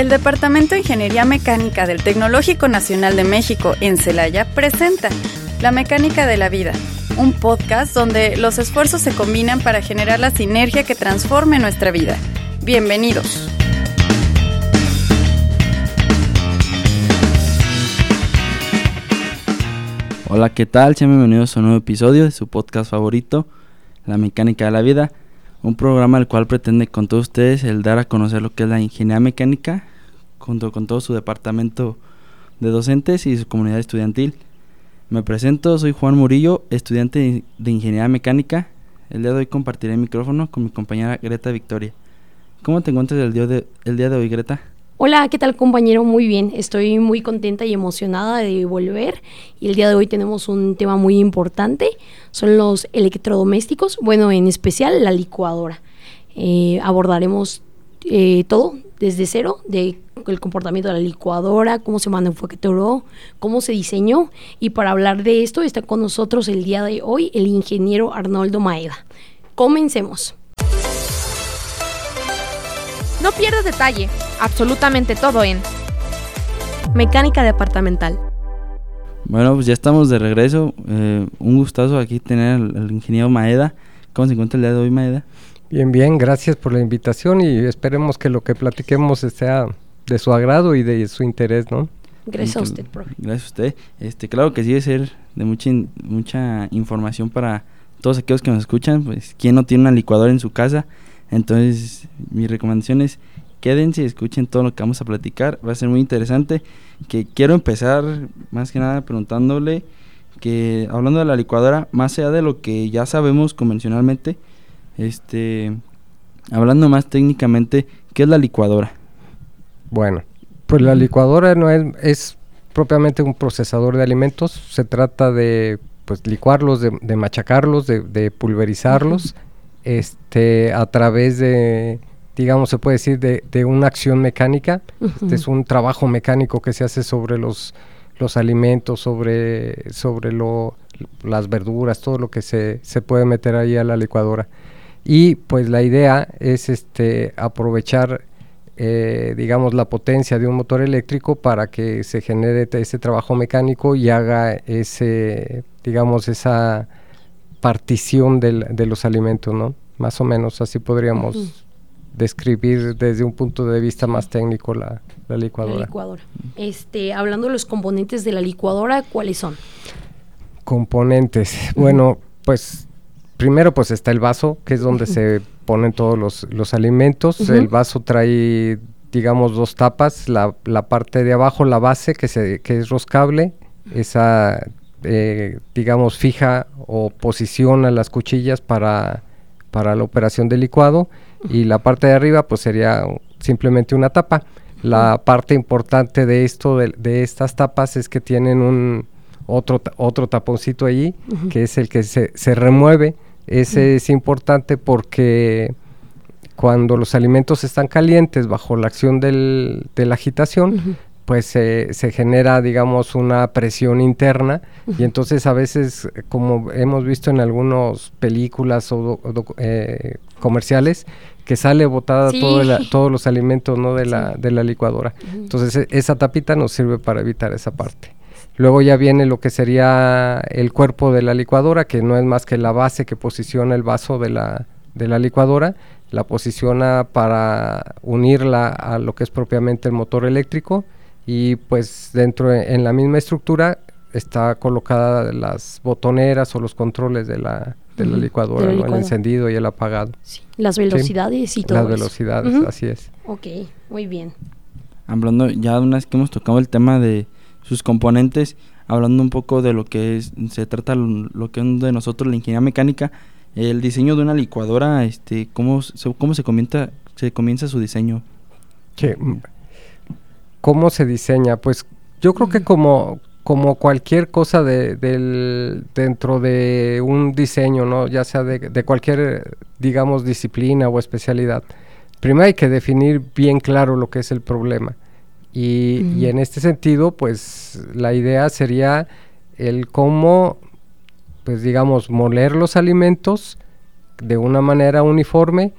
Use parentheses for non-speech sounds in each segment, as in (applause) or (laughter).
El Departamento de Ingeniería Mecánica del Tecnológico Nacional de México en Celaya presenta La Mecánica de la Vida, un podcast donde los esfuerzos se combinan para generar la sinergia que transforme nuestra vida. Bienvenidos. Hola, ¿qué tal? Sean bienvenidos a un nuevo episodio de su podcast favorito, La Mecánica de la Vida un programa el cual pretende con todos ustedes el dar a conocer lo que es la ingeniería mecánica, junto con todo su departamento de docentes y su comunidad estudiantil. Me presento, soy Juan Murillo, estudiante de ingeniería mecánica. El día de hoy compartiré el micrófono con mi compañera Greta Victoria. ¿Cómo te encuentras el día de, el día de hoy, Greta? Hola, ¿qué tal compañero? Muy bien, estoy muy contenta y emocionada de volver y el día de hoy tenemos un tema muy importante, son los electrodomésticos, bueno, en especial la licuadora. Eh, abordaremos eh, todo desde cero, de el comportamiento de la licuadora, cómo se manufacturó, cómo se diseñó y para hablar de esto está con nosotros el día de hoy el ingeniero Arnoldo Maeda. Comencemos. No pierdas detalle, absolutamente todo en Mecánica departamental. Bueno, pues ya estamos de regreso. Eh, un gustazo aquí tener al, ingeniero Maeda. ¿Cómo se encuentra el día de hoy, Maeda? Bien, bien, gracias por la invitación y esperemos que lo que platiquemos sea de su agrado y de su interés, ¿no? Gracias a usted, profe. Gracias a usted. Este, claro que sí debe ser de mucha, mucha información para todos aquellos que nos escuchan. Pues, ¿quién no tiene una licuadora en su casa? Entonces, mi recomendación es quédense y escuchen todo lo que vamos a platicar. Va a ser muy interesante. Que quiero empezar más que nada preguntándole que hablando de la licuadora, más allá de lo que ya sabemos convencionalmente, este hablando más técnicamente, ¿qué es la licuadora? Bueno, pues la licuadora no es, es propiamente un procesador de alimentos, se trata de pues licuarlos, de, machacarlos, de, pulverizarlos este, a través de, digamos, se puede decir, de, de una acción mecánica. Este es un trabajo mecánico que se hace sobre los, los alimentos, sobre, sobre lo, las verduras, todo lo que se, se puede meter ahí a la licuadora. Y pues la idea es este, aprovechar, eh, digamos, la potencia de un motor eléctrico para que se genere ese trabajo mecánico y haga ese, digamos, esa partición del, de los alimentos, ¿no? Más o menos así podríamos describir desde un punto de vista más técnico la, licuadora. licuadora. Este, hablando de los componentes de la licuadora, ¿cuáles son? Componentes. Bueno, pues primero pues está el vaso, que es donde se ponen todos los, alimentos. El vaso trae, digamos, dos tapas. La, la, parte de abajo, la base, que, se, que es roscable. Esa eh, digamos, fija o posiciona las cuchillas para, para la operación del licuado y la parte de arriba pues sería simplemente una tapa. La parte importante de esto, de, estas tapas, es que tienen un otro, otro taponcito allí, que es el que se, se remueve. Ese es importante porque cuando los alimentos están calientes bajo la acción del, de la agitación, pues se genera, digamos, una presión interna y entonces a veces, como hemos visto en algunas películas o eh, comerciales, que sale botada todos los alimentos ¿no? de, la, de la licuadora. Entonces e, esa tapita nos sirve para evitar esa parte. Luego ya viene lo que sería el cuerpo de la licuadora, que no es más que la base que posiciona el vaso de la, de la licuadora, la posiciona para unirla a lo que es propiamente el motor eléctrico y pues dentro en la misma estructura está colocada las botoneras o los controles de la, de la licuadora, el encendido y el apagado. Las velocidades y todo. Las velocidades, así es. Ok, muy bien. Hablando ya una vez que hemos tocado el tema de sus componentes, hablando un poco de lo que es, se trata lo, que es de nosotros la ingeniería mecánica, el diseño de una licuadora, este, cómo se, cómo se comienza, se comienza su diseño. ¿Cómo se diseña? Pues yo creo que como, como cualquier cosa de, del, dentro de un diseño, ¿no? ya sea de, cualquier, digamos, disciplina o especialidad, primero hay que definir bien claro lo que es el problema. Y, y en este sentido, pues la idea sería el cómo, pues digamos, moler los alimentos de una manera uniforme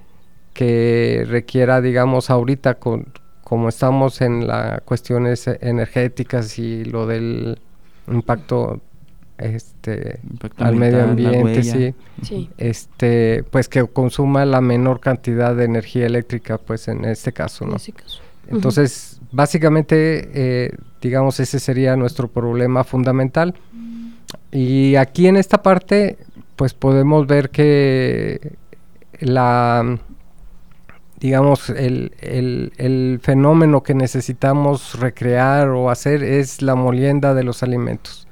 que requiera, digamos, ahorita con, como estamos en las cuestiones energéticas y lo del impacto este al medio ambiente sí, este pues que consuma la menor cantidad de energía eléctrica pues en este caso no entonces básicamente eh, digamos ese sería nuestro problema fundamental. Y aquí en esta parte pues podemos ver que la digamos, el, el, fenómeno que necesitamos recrear o hacer es la molienda de los alimentos.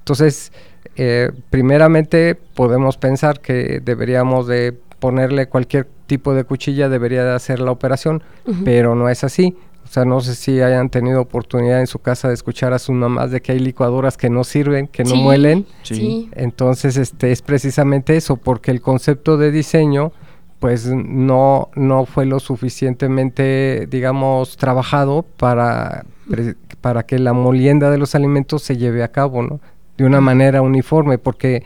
Entonces, eh, primeramente podemos pensar que deberíamos de ponerle cualquier tipo de cuchilla, debería de hacer la operación, pero no es así. O sea, no sé si hayan tenido oportunidad en su casa de escuchar a sus mamás de que hay licuadoras que no sirven, que no muelen. Sí. Entonces, este es precisamente eso, porque el concepto de diseño pues no, no fue lo suficientemente, digamos, trabajado para, para que la molienda de los alimentos se lleve a cabo, ¿no? De una manera uniforme, porque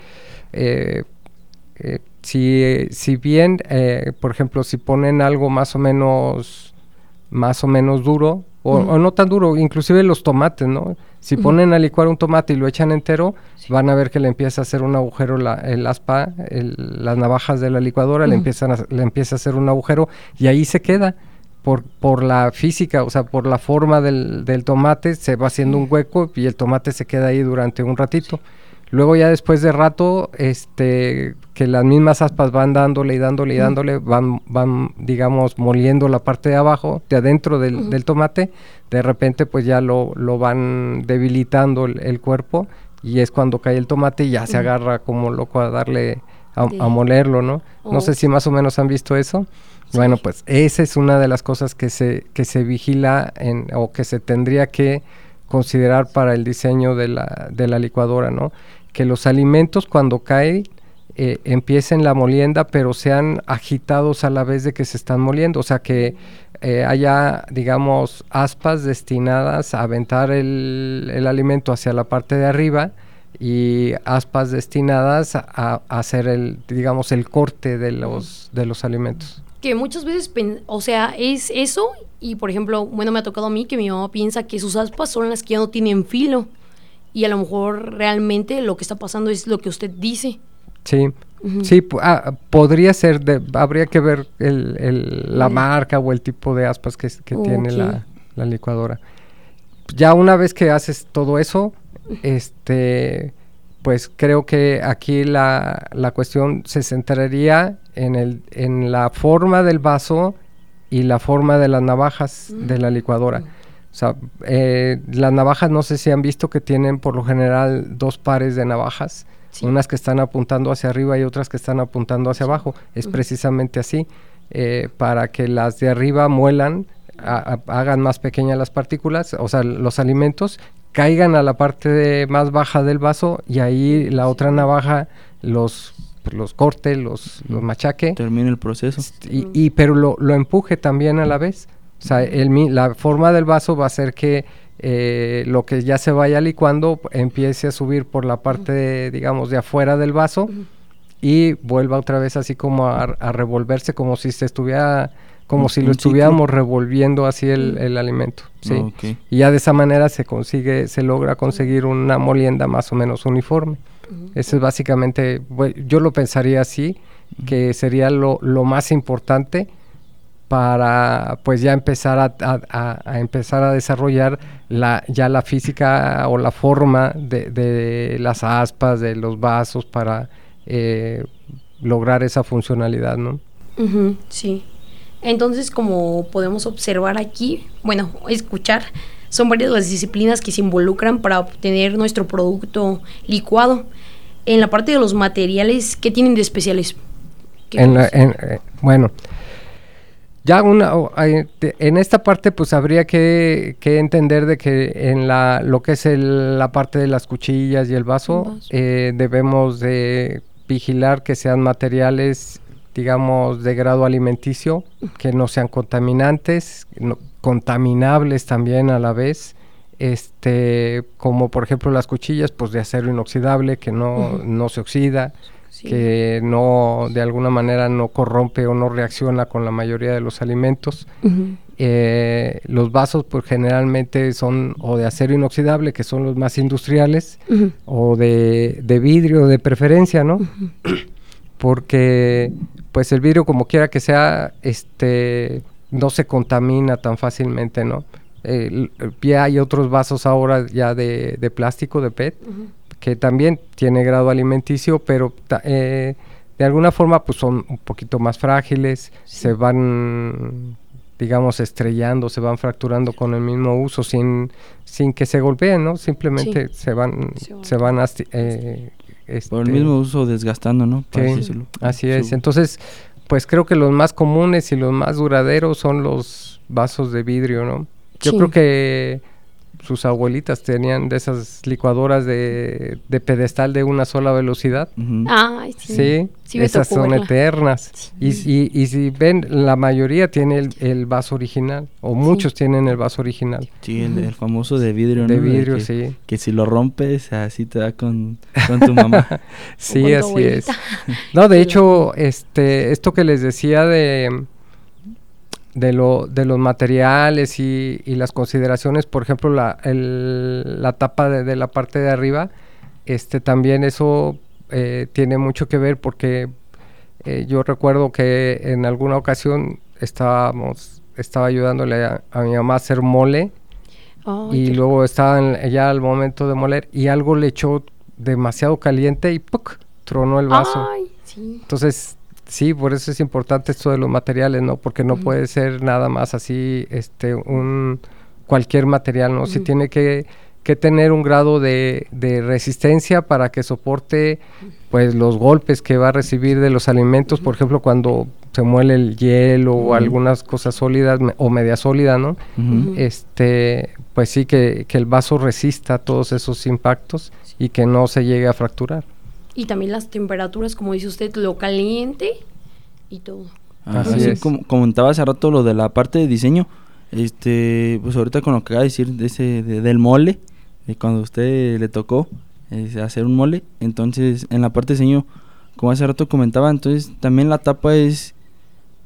eh, eh, si, si bien, eh, por ejemplo, si ponen algo más o menos, más o menos duro, o, no tan duro, inclusive los tomates, ¿no? Si ponen a licuar un tomate y lo echan entero, van a ver que le empieza a hacer un agujero la, el aspa, las navajas de la licuadora, le, empiezan le empieza a hacer un agujero y ahí se queda. Por, por la física, o sea, por la forma del, del tomate, se va haciendo un hueco y el tomate se queda ahí durante un ratito. Luego ya después de rato, este, que las mismas aspas van dándole y dándole y dándole, van, van, digamos, moliendo la parte de abajo, de adentro del, tomate, de repente pues ya lo, lo van debilitando el, cuerpo y es cuando cae el tomate y ya se agarra como loco a darle, a, molerlo, ¿no? No sé oh. si más o menos han visto eso. Bueno, pues esa es una de las cosas que se, que se vigila en, o que se tendría que considerar para el diseño de la, de la licuadora, ¿no? Que los alimentos cuando caen eh, empiecen la molienda, pero sean agitados a la vez de que se están moliendo, o sea que eh, haya, digamos, aspas destinadas a aventar el, el, alimento hacia la parte de arriba y aspas destinadas a, hacer el, digamos, el corte de los, de los alimentos. Que muchas veces, o sea, es eso y, por ejemplo, bueno, me ha tocado a mí que mi mamá piensa que sus aspas son las que ya no tienen filo y a lo mejor realmente lo que está pasando es lo que usted dice. Sí, sí, ah, podría ser, de, habría que ver el, la marca o el tipo de aspas que, tiene la, licuadora. Ya una vez que haces todo eso, este, pues creo que aquí la, la cuestión se centraría en, el, en la forma del vaso y la forma de las navajas de la licuadora. O sea, eh, las navajas no sé si han visto que tienen por lo general dos pares de navajas, unas que están apuntando hacia arriba y otras que están apuntando hacia abajo. Es precisamente así, eh, para que las de arriba muelan, hagan más pequeñas las partículas, o sea, los alimentos, caigan a la parte más baja del vaso y ahí la otra navaja los los corte, los, los machaque. Termine el proceso. Y, y pero lo, lo empuje también a la vez. O sea, el, la forma del vaso va a ser que eh, lo que ya se vaya licuando empiece a subir por la parte, digamos, de afuera del vaso y vuelva otra vez así como a, revolverse como si se estuviera como si lo estuviéramos revolviendo así el, alimento, sí. Y ya de esa manera se consigue, se logra conseguir una molienda más o menos uniforme. Eso es básicamente, yo lo pensaría así, que sería lo, lo más importante para pues ya empezar a, empezar a desarrollar la, ya la física o la forma de, las aspas, de los vasos para eh, lograr esa funcionalidad, ¿no? sí. Entonces, como podemos observar aquí, bueno, escuchar, son varias las disciplinas que se involucran para obtener nuestro producto licuado. En la parte de los materiales, ¿qué tienen de especiales? En eh, bueno, ya una, en esta parte pues habría que, entender de que en la, lo que es la parte de las cuchillas y el vaso, eh, debemos de vigilar que sean materiales digamos de grado alimenticio, que no sean contaminantes, contaminables también a la vez, este como por ejemplo las cuchillas pues de acero inoxidable que no, no se oxida, que no, de alguna manera no corrompe o no reacciona con la mayoría de los alimentos. Eh, los vasos pues generalmente son o de acero inoxidable, que son los más industriales, o de, de, vidrio de preferencia, ¿no? Porque pues el vidrio como quiera que sea, este no se contamina tan fácilmente, ¿no? ya hay otros vasos ahora ya de, de plástico, de PET, que también tiene grado alimenticio, pero eh, de alguna forma pues son un poquito más frágiles, se van digamos estrellando, se van fracturando con el mismo uso sin, sin que se golpeen, ¿no? Simplemente se van se van, eh, por el este mismo uso desgastando, ¿no? sí, así es. Entonces, pues creo que los más comunes y los más duraderos son los vasos de vidrio, ¿no? Yo creo que sus abuelitas tenían de esas licuadoras de, pedestal de una sola velocidad. sí. Sí, esas son eternas. Y, y, si ven, la mayoría tiene el, vaso original, o muchos tienen el vaso original. Sí, el, famoso de vidrio, De vidrio, que, sí. Que si lo rompes, así te da con, tu mamá. (laughs) sí, así es. No, de (laughs) hecho, este, esto que les decía de de, lo, de los materiales y, las consideraciones, por ejemplo, la, la tapa de, la parte de arriba, este también eso eh, tiene mucho que ver porque eh, yo recuerdo que en alguna ocasión estábamos, estaba ayudándole a, mi mamá a hacer mole y luego estaba ya al momento de moler y algo le echó demasiado caliente y ¡puc! tronó el vaso. Entonces Sí, por eso es importante esto de los materiales, ¿no? Porque no puede ser nada más así, este, un cualquier material, ¿no? Sí tiene que, que, tener un grado de, de, resistencia para que soporte, pues, los golpes que va a recibir de los alimentos, por ejemplo, cuando se muele el hielo o algunas cosas sólidas o media sólida, ¿no? Este, pues sí que, que el vaso resista todos esos impactos y que no se llegue a fracturar. Y también las temperaturas, como dice usted, lo caliente y todo. Así, como comentaba hace rato lo de la parte de diseño, este, pues ahorita con lo que acaba de decir de ese, del mole, de cuando a usted le tocó hacer un mole, entonces en la parte de diseño, como hace rato comentaba, entonces también la tapa es,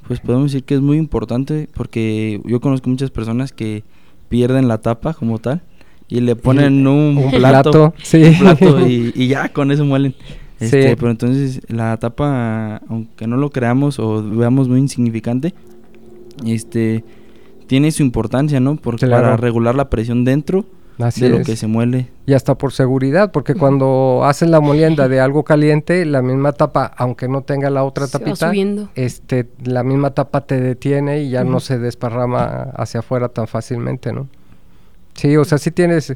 pues podemos decir que es muy importante porque yo conozco muchas personas que pierden la tapa como tal y le ponen un, plato, y, ya con eso muelen. Este, Pero entonces la tapa, aunque no lo creamos o veamos muy insignificante, este tiene su importancia, ¿no? Porque para regular la presión dentro de lo que se muele. Y hasta por seguridad, porque cuando hacen la molienda de (laughs) algo caliente, la misma tapa, aunque no tenga la otra tapita, este, la misma tapa te detiene y ya no se desparrama hacia afuera tan fácilmente, ¿no? Sí, o sea, sí tienes,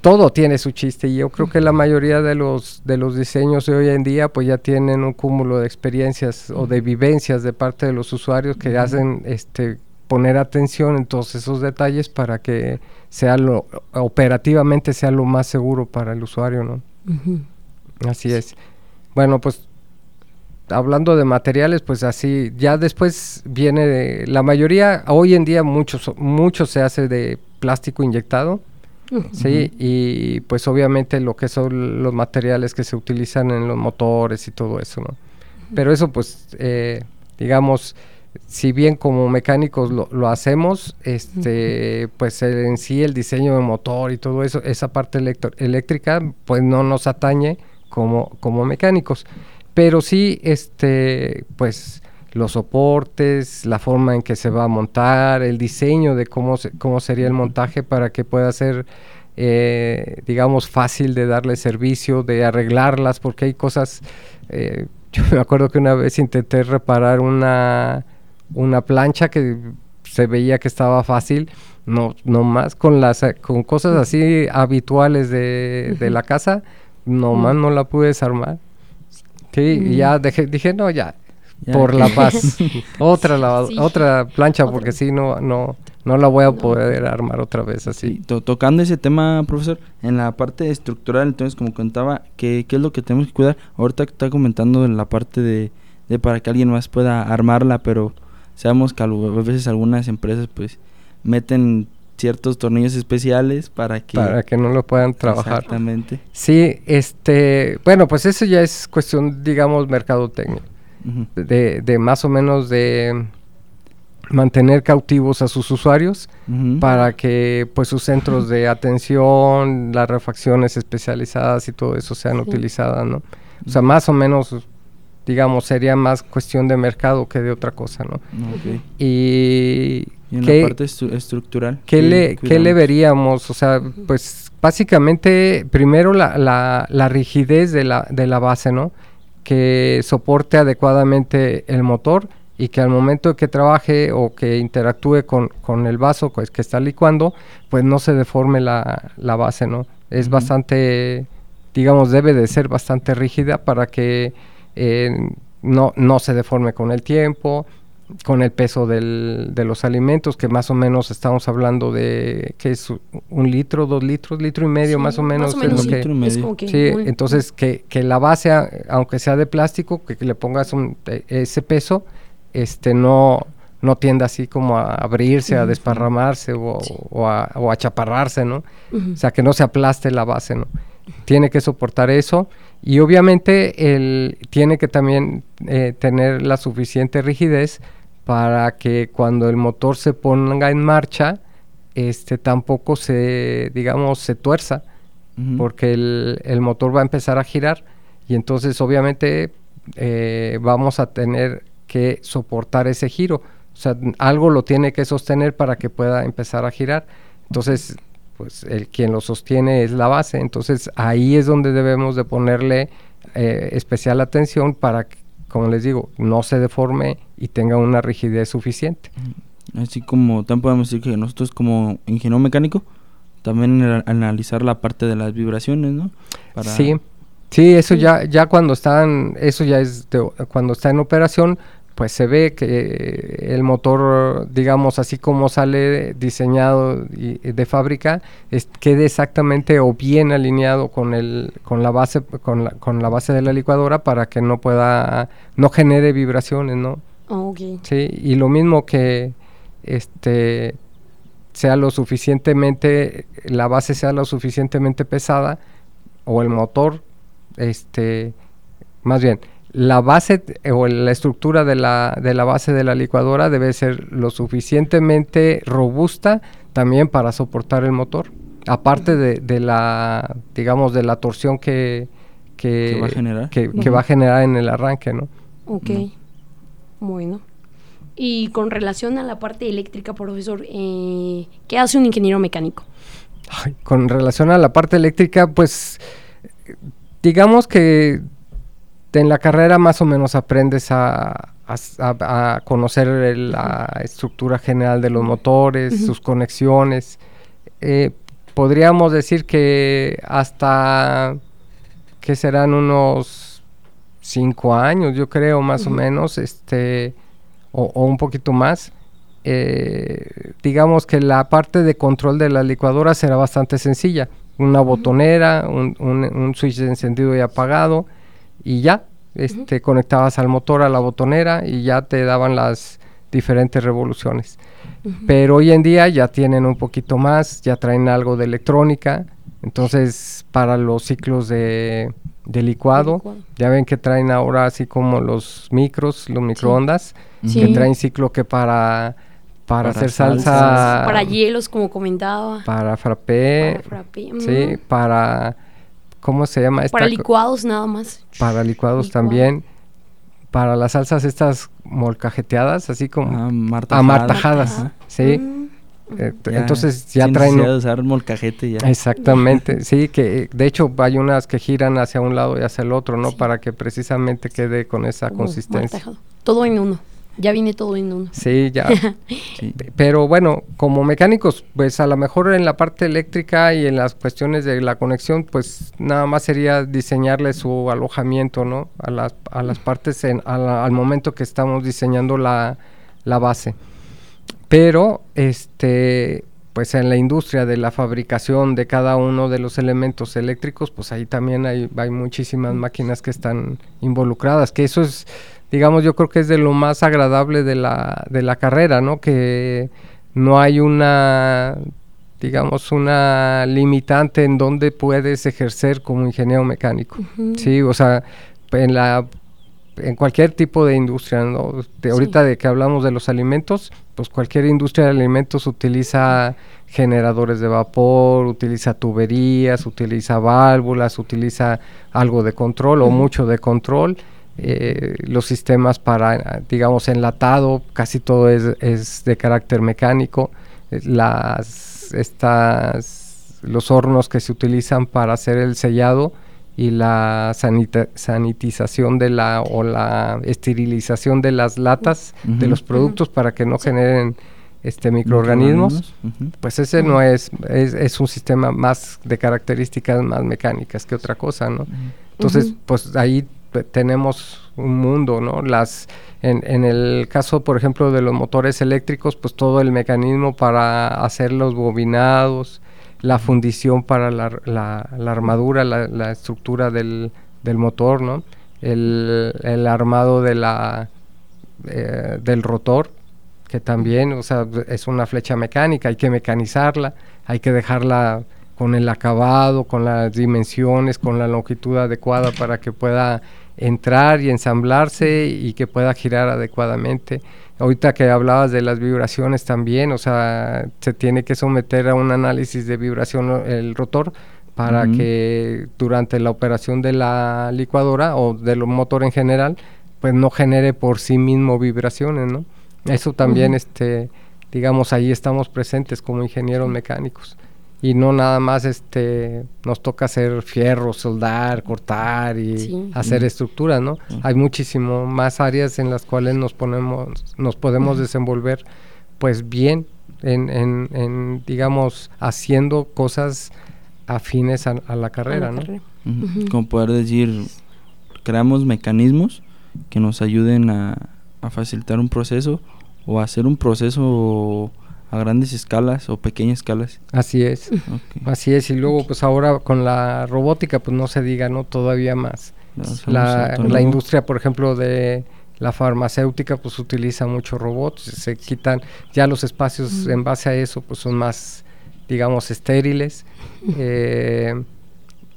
todo tiene su chiste y yo creo que la mayoría de los, de los diseños de hoy en día pues ya tienen un cúmulo de experiencias o de vivencias de parte de los usuarios que hacen este poner atención en todos esos detalles para que sea lo operativamente sea lo más seguro para el usuario, ¿no? Así es. Bueno, pues hablando de materiales, pues así, ya después viene de, la mayoría, hoy en día muchos, mucho se hace de plástico inyectado, sí, y pues obviamente lo que son los materiales que se utilizan en los motores y todo eso, ¿no? Pero eso pues, eh, digamos, si bien como mecánicos lo, hacemos, este, pues en sí el diseño de motor y todo eso, esa parte eléctrica, pues no nos atañe como, como mecánicos. Pero sí, este, pues los soportes, la forma en que se va a montar, el diseño de cómo, cómo sería el montaje para que pueda ser, eh, digamos, fácil de darle servicio, de arreglarlas, porque hay cosas, eh, (laughs) yo me acuerdo que una vez intenté reparar una, una plancha que se veía que estaba fácil, no, no más con las con cosas así habituales de, de la casa, nomás no la pude desarmar. Sí, y ya dejé, dije, no, ya, por la paz. (laughs) otra otra plancha, porque si no, no, no la voy a poder armar otra vez así. tocando ese tema, profesor, en la parte estructural, entonces, como contaba, ¿qué, ¿qué es lo que tenemos que cuidar? Ahorita está comentando en la parte de, de para que alguien más pueda armarla, pero sabemos que a veces algunas empresas, pues, meten ciertos tornillos especiales para que... Para que no lo puedan trabajar. Exactamente. Sí, este, bueno, pues eso ya es cuestión, digamos, mercadotecnia. De, de más o menos de mantener cautivos a sus usuarios para que pues sus centros de atención, las refacciones especializadas y todo eso sean Sí. utilizadas, ¿no? O sea, más o menos, digamos, sería más cuestión de mercado que de otra cosa, ¿no? Y, Y en ¿qué- la parte estru- estructural. ¿Qué le, qué le veríamos? O sea, pues básicamente, primero la, la, la rigidez de la, de la base, ¿no? Que soporte adecuadamente el motor y que al momento de que trabaje o que interactúe con, con el vaso pues, que está licuando, pues no se deforme la, la base, ¿no? Es bastante, digamos, debe de ser bastante rígida para que eh, no, no se deforme con el tiempo, con el peso del- de los alimentos, que más o menos estamos hablando de, que es un litro, dos litros, litro y medio, Sí, más o menos. es lo sí. que- Litro y Es medio. como que Sí, un- entonces que, que la base, aunque sea de plástico, que, que le pongas un- e- ese peso, este no, no tiende así como a abrirse, a desparramarse o, Sí. o a, o a chaparrarse, ¿no? O sea, que no se aplaste la base, ¿no? Tiene que soportar eso y obviamente él tiene que también eh, tener la suficiente rigidez para que cuando el motor se ponga en marcha, este tampoco se, digamos, se tuerza, porque el, el motor va a empezar a girar y entonces obviamente eh, vamos a tener que soportar ese giro. O sea, algo lo tiene que sostener para que pueda empezar a girar. Entonces, pues el quien lo sostiene es la base. Entonces ahí es donde debemos de ponerle eh, especial atención para que, como les digo, no se deforme y tenga una rigidez suficiente. Así como también podemos decir que nosotros como ingeniero mecánico también ana- analizar la parte de las vibraciones, ¿no? Para- Sí, sí, eso ya, ya cuando están, eso ya es de- cuando está en operación, pues se ve que el motor, digamos así como sale diseñado y- de fábrica, es- quede exactamente o bien alineado con el, con la base, con la, con la base de la licuadora para que no pueda, no genere vibraciones, ¿no? Ok. Sí, y lo mismo que este sea lo suficientemente, la base sea lo suficientemente pesada o el motor, este, más bien, la base o la estructura de la, de la base de la licuadora debe ser lo suficientemente robusta también para soportar el motor. Aparte de, de la, digamos, de la torsión que, que, Que va a generar. que- que va a generar en el arranque, ¿no? Ok. Bueno. Y con relación a la parte eléctrica, profesor, eh, ¿qué hace un ingeniero mecánico? Ay, con relación a la parte eléctrica, pues digamos que en la carrera más o menos aprendes a, a conocer la estructura general de los motores, sus conexiones. Eh, podríamos decir que hasta que serán unos cinco años, yo creo, más o menos, este, o, o un poquito más. eh, digamos que la parte de control de la licuadora será bastante sencilla. Una botonera, un, un- un switch de encendido y apagado, y ya. Este, Conectabas al motor a la botonera y ya te daban las diferentes revoluciones. Pero hoy en día ya tienen un poquito más, ya traen algo de electrónica. Entonces, para los ciclos de, de licuado, licuado. ya ven que traen ahora así como los micros, los microondas, Sí. que traen ciclo que para, para, Para hacer salsas. salsa, Para hielos, como comentaba. para frappé, Para frappé, sí, para, ¿cómo se llama? esta Para licuados nada más. para licuados Licuado. también, para las salsas estas molcajeteadas, así como Ah, martajadas. amartajadas, Martajada. sí. Mm, Eh, Ya, entonces ya traen de usar molcajete ya. exactamente, (laughs) sí, que eh, de hecho hay unas que giran hacia un lado y hacia el otro, ¿no? Sí. Para que precisamente quede con esa como consistencia. martajado. Todo en uno. Ya viene todo en uno. Sí, ya. (laughs) Sí. Pero bueno, como mecánicos, pues a lo mejor en la parte eléctrica y en las cuestiones de la conexión, pues nada más sería diseñarle su alojamiento, ¿no? A las, a las partes en- a la- al momento que estamos diseñando la, la base. Pero, este, pues en la industria de la fabricación de cada uno de los elementos eléctricos, pues ahí también hay, hay muchísimas máquinas que están involucradas, que eso es, digamos, yo creo que es de lo más agradable de la, de la carrera, ¿no? Que no hay una, digamos, una limitante en donde puedes ejercer como ingeniero mecánico. Sí, o sea, en la en cualquier tipo de industria, ¿no? De ahorita de que hablamos de los alimentos, pues cualquier industria de alimentos utiliza generadores de vapor, utiliza tuberías, utiliza válvulas, utiliza algo de control o mucho de control. Eh, los sistemas para, digamos, enlatado, casi todo es, es de carácter mecánico. Las estas, los hornos que se utilizan para hacer el sellado y la sanitización de la o la esterilización de las latas de los productos para que no generen este microorganismos, pues ese no es, es, un sistema más de características más mecánicas que otra cosa, ¿no? Entonces, pues ahí tenemos un mundo, ¿no? Las en, en, el caso, por ejemplo, de los motores eléctricos, pues todo el mecanismo para hacer los bobinados, la fundición para la, la, armadura, la, estructura del, del, motor, ¿no? El, el armado de la, eh, del rotor, que también, o sea, es una flecha mecánica, hay que mecanizarla, hay que dejarla con el acabado, con las dimensiones, con la longitud adecuada para que pueda entrar y ensamblarse y que pueda girar adecuadamente. Ahorita que hablabas de las vibraciones también, o sea, se tiene que someter a un análisis de vibración el rotor para que durante la operación de la licuadora o del motor en general, pues no genere por sí mismo vibraciones, ¿no? Eso también, este, digamos, ahí estamos presentes como ingenieros mecánicos y no nada más este nos toca hacer fierro, soldar, cortar y hacer estructuras, ¿no? Hay muchísimo más áreas en las cuales nos ponemos, nos podemos desenvolver pues bien en, en, digamos haciendo cosas afines a, la carrera, ¿no? Como poder decir, creamos mecanismos que nos ayuden a, a facilitar un proceso o hacer un proceso a grandes escalas o pequeñas escalas. Así es. Así es. Y luego, pues ahora con la robótica, pues no se diga, ¿no? Todavía más. la, la industria, por ejemplo, de la farmacéutica, pues utiliza muchos robots. Se quitan ya los espacios en base a eso, pues son más, digamos, estériles. Eh,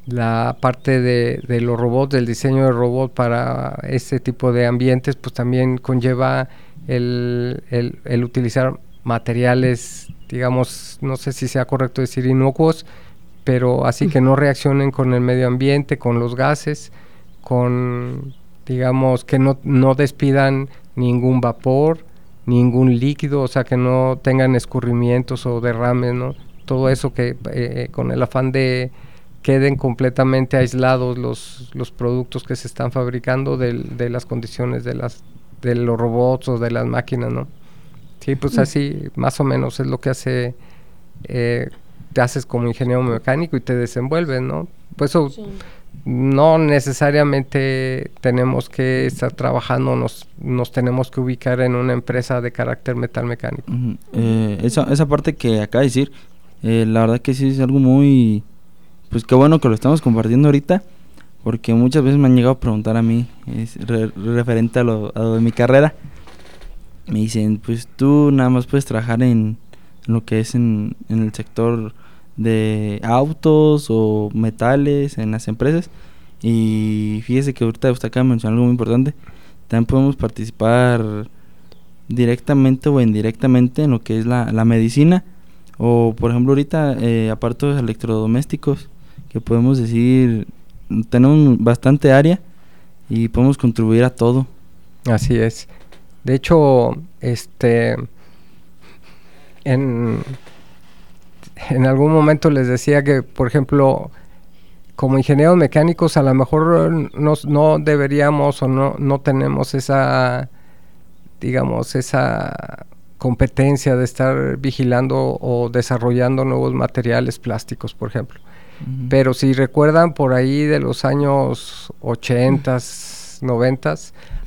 la parte de, de, los robots, del diseño de robot para este tipo de ambientes, pues también conlleva el, el, el utilizar materiales, digamos, no sé si sea correcto decir inocuos, pero así que no reaccionen con el medio ambiente, con los gases, con, digamos, que no, no despidan ningún vapor, ningún líquido, o sea, que no tengan escurrimientos o derrames, ¿no? Todo eso que eh, con el afán de queden completamente aislados los, los productos que se están fabricando de, de las condiciones de, las, de los robots o de las máquinas, ¿no? Sí, pues mm. así más o menos es lo que hace, eh, te haces como ingeniero mecánico y te desenvuelves, ¿no? Pues eso no necesariamente tenemos que estar trabajando, nos, nos tenemos que ubicar en una empresa de carácter metal mecánico. Eh, esa, esa parte que acaba de decir, eh, la verdad que sí es algo muy, pues qué bueno que lo estamos compartiendo ahorita, porque muchas veces me han llegado a preguntar a mí, es referente a lo, a lo de mi carrera, me dicen, pues tú nada más puedes trabajar en, lo que es en, el sector de autos o metales en las empresas. Y fíjese que ahorita usted acaba de mencionar algo muy importante. También podemos participar directamente o indirectamente en lo que es la, la medicina. O por ejemplo ahorita, eh, los electrodomésticos, que podemos decir, tenemos bastante área y podemos contribuir a todo. Así es. De hecho, este en, en algún momento les decía que, por ejemplo, como ingenieros mecánicos a lo mejor nos, no deberíamos o no, no tenemos esa, digamos, esa competencia de estar vigilando o desarrollando nuevos materiales plásticos, por ejemplo. Pero si recuerdan por ahí de los años 80, 90,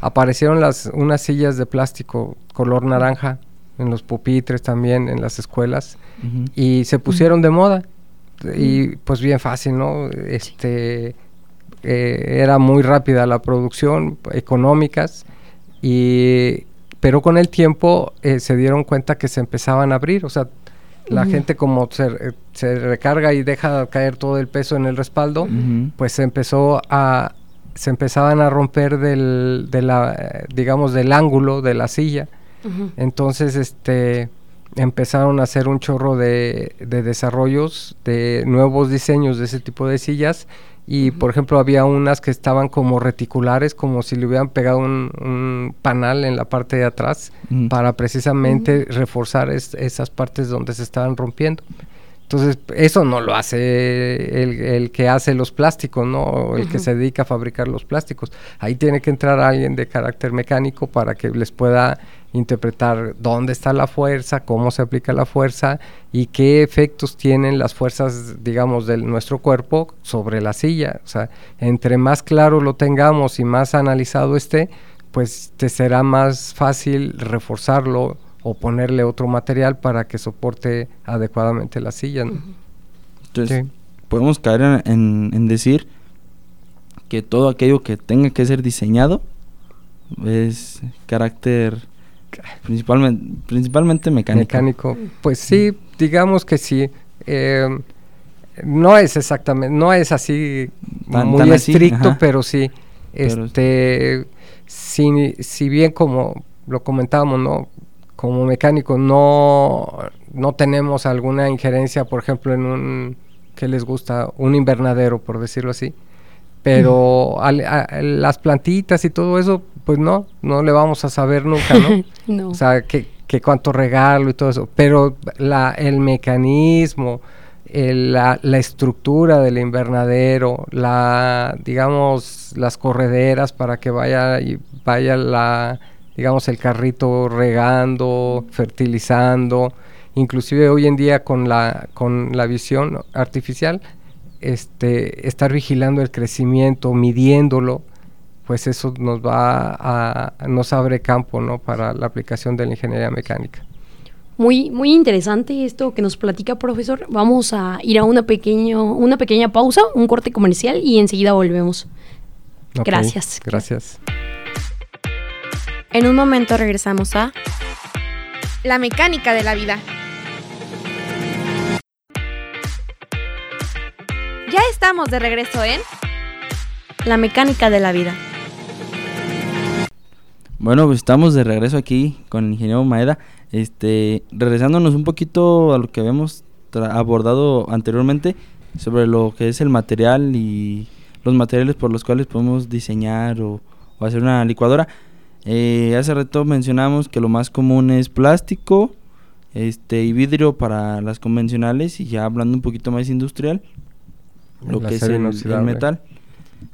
aparecieron las, unas sillas de plástico color naranja en los pupitres también, en las escuelas, y se pusieron de moda. Y pues bien fácil, ¿no? Este, eh, era muy rápida la producción, económicas, y, pero con el tiempo eh, se dieron cuenta que se empezaban a abrir, o sea, La gente como se, se recarga y deja caer todo el peso en el respaldo, pues se empezó a se empezaban a romper del de la digamos del ángulo de la silla. Entonces, este empezaron a hacer un chorro de, de desarrollos de nuevos diseños de ese tipo de sillas. Y por ejemplo había unas que estaban como reticulares como si le hubieran pegado un, un panal en la parte de atrás para precisamente reforzar es- esas partes donde se estaban rompiendo. Entonces, eso no lo hace el, el que hace los plásticos, ¿no? El que se dedica a fabricar los plásticos. Ahí tiene que entrar alguien de carácter mecánico para que les pueda interpretar dónde está la fuerza, cómo se aplica la fuerza y qué efectos tienen las fuerzas, digamos, de nuestro cuerpo sobre la silla. O sea, entre más claro lo tengamos y más analizado esté, pues te será más fácil reforzarlo o ponerle otro material para que soporte adecuadamente la silla. ¿no? Entonces, Sí. podemos caer en, en- en decir que todo aquello que tenga que ser diseñado es carácter principalmente, principalmente mecánico. Mecánico. Pues sí, digamos que sí. Eh, no es exactamente, no es así Tan- muy tan estricto, pero sí. Pero- Este, si, si bien como lo comentábamos, ¿no? Como mecánico no, no tenemos alguna injerencia, por ejemplo, en un, ¿qué les gusta? Un invernadero, por decirlo así. Pero al- a- las plantitas y todo eso, pues no, no le vamos a saber nunca, ¿no? (laughs) No. O sea, que, que cuánto regalo y todo eso. Pero la, el mecanismo, el- la, la estructura del invernadero, la, digamos, las correderas para que vaya y vaya la, digamos, el carrito regando, fertilizando. Inclusive hoy en día con la, con la visión artificial, este, estar vigilando el crecimiento, midiéndolo, pues eso nos va a, nos abre campo, ¿no? Para la aplicación de la ingeniería mecánica. Muy, muy interesante esto que nos platica, profesor. Vamos a ir a una, pequeño, una pequeña pausa, un corte comercial y enseguida volvemos. Gracias. Gracias. En un momento regresamos a La mecánica de la vida. Ya estamos de regreso en La mecánica de la vida. Bueno, pues estamos de regreso aquí con el ingeniero Maeda. Este, regresándonos un poquito a lo que habíamos abordado anteriormente sobre lo que es el material y los materiales por los cuales podemos diseñar o, o hacer una licuadora. Eh, hace rato mencionamos que lo más común es plástico este, y vidrio para las convencionales y ya hablando un poquito más industrial, lo que es el, metal.